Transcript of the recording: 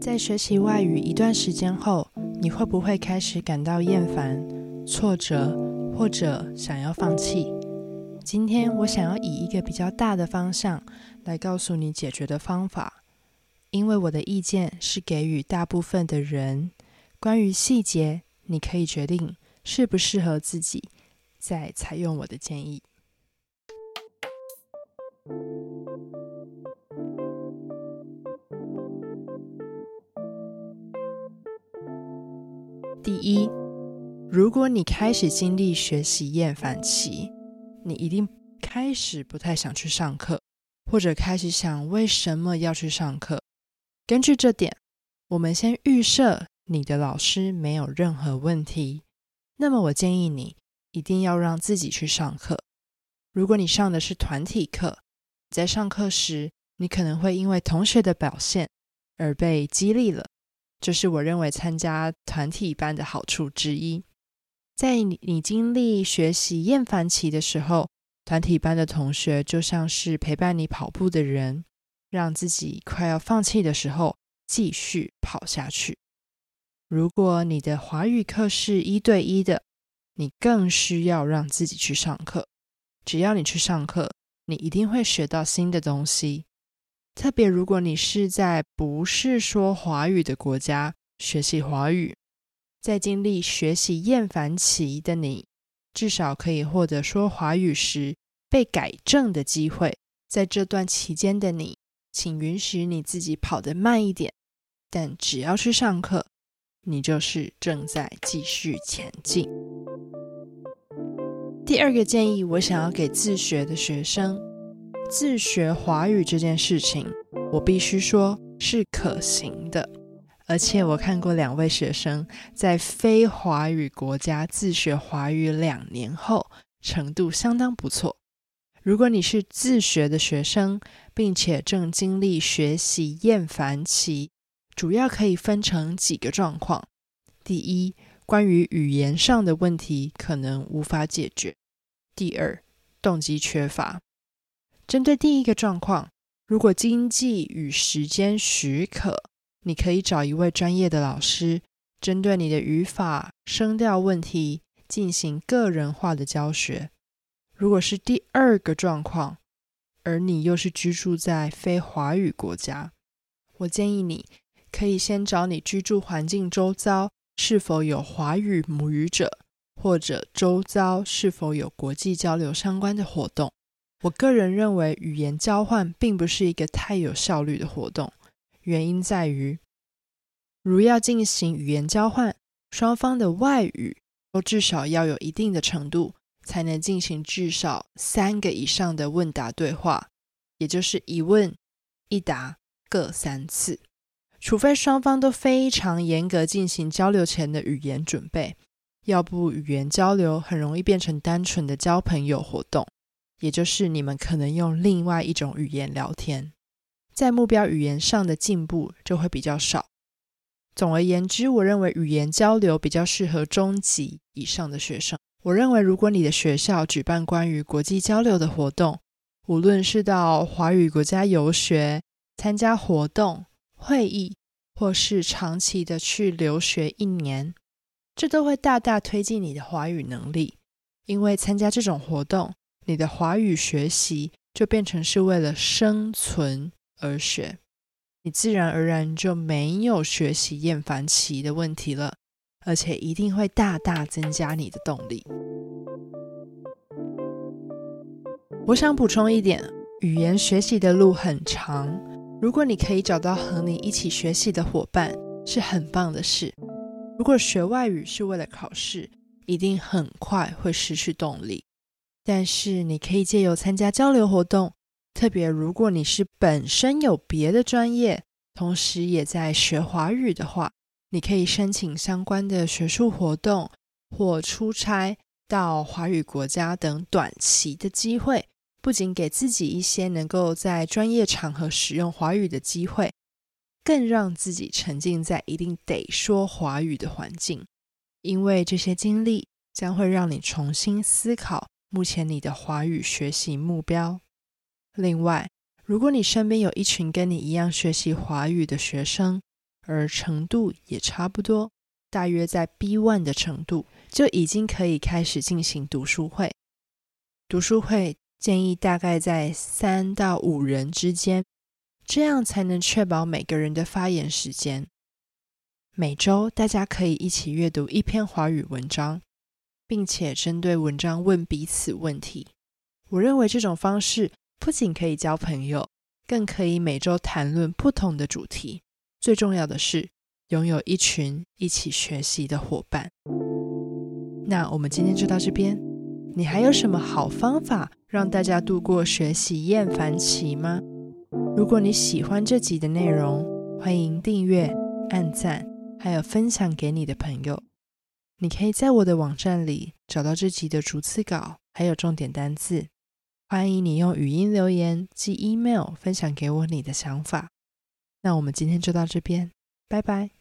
在学习外语一段时间后，你会不会开始感到厌烦、挫折，或者想要放弃？今天我想要以一个比较大的方向来告诉你解决的方法，因为我的意见是给予大部分的人。关于细节，你可以决定适不适合自己，再采用我的建议。第一，如果你开始经历学习厌烦期，你一定开始不太想去上课，或者开始想为什么要去上课。根据这点，我们先预设你的老师没有任何问题，那么我建议你一定要让自己去上课。如果你上的是团体课，在上课时，你可能会因为同学的表现而被激励了。这是我认为参加团体班的好处之一。在你你经历学习厌烦期的时候，团体班的同学就像是陪伴你跑步的人，让自己快要放弃的时候继续跑下去。如果你的华语课是一对一的，你更需要让自己去上课。只要你去上课，你一定会学到新的东西。特别如果你是在不是说华语的国家学习华语，在经历学习厌烦期的你，至少可以获得说华语时被改正的机会。在这段期间的你，请允许你自己跑得慢一点，但只要去上课，你就是正在继续前进。第二个建议，我想要给自学的学生。自学华语这件事情，我必须说是可行的，而且我看过两位学生在非华语国家自学华语两年后，程度相当不错。如果你是自学的学生，并且正经历学习厌烦期，主要可以分成几个状况：第一，关于语言上的问题可能无法解决；第二，动机缺乏。针对第一个状况，如果经济与时间许可，你可以找一位专业的老师，针对你的语法、声调问题进行个人化的教学。如果是第二个状况，而你又是居住在非华语国家，我建议你可以先找你居住环境周遭是否有华语母语者，或者周遭是否有国际交流相关的活动。我个人认为，语言交换并不是一个太有效率的活动。原因在于，如要进行语言交换，双方的外语都至少要有一定的程度，才能进行至少三个以上的问答对话，也就是一问一答各三次。除非双方都非常严格进行交流前的语言准备，要不语言交流很容易变成单纯的交朋友活动。也就是你们可能用另外一种语言聊天，在目标语言上的进步就会比较少。总而言之，我认为语言交流比较适合中级以上的学生。我认为，如果你的学校举办关于国际交流的活动，无论是到华语国家游学、参加活动、会议，或是长期的去留学一年，这都会大大推进你的华语能力。因为参加这种活动，你的华语学习就变成是为了生存而学，你自然而然就没有学习厌烦期的问题了，而且一定会大大增加你的动力。我想补充一点，语言学习的路很长，如果你可以找到和你一起学习的伙伴，是很棒的事。如果学外语是为了考试，一定很快会失去动力。但是你可以借由参加交流活动，特别如果你是本身有别的专业，同时也在学华语的话，你可以申请相关的学术活动或出差到华语国家等短期的机会，不仅给自己一些能够在专业场合使用华语的机会，更让自己沉浸在一定得说华语的环境，因为这些经历将会让你重新思考。目前你的华语学习目标。另外，如果你身边有一群跟你一样学习华语的学生，而程度也差不多，大约在 B1 的程度，就已经可以开始进行读书会。读书会建议大概在三到五人之间，这样才能确保每个人的发言时间。每周大家可以一起阅读一篇华语文章，并且针对文章问彼此问题。我认为这种方式不仅可以交朋友，更可以每周谈论不同的主题。最重要的是，拥有一群一起学习的伙伴。那我们今天就到这边。你还有什么好方法让大家度过学习厌烦期吗？如果你喜欢这集的内容，欢迎订阅、按赞，还有分享给你的朋友。你可以在我的网站里找到这集的逐字稿，还有重点单字。欢迎你用语音留言、寄 email 分享给我你的想法。那我们今天就到这边，拜拜。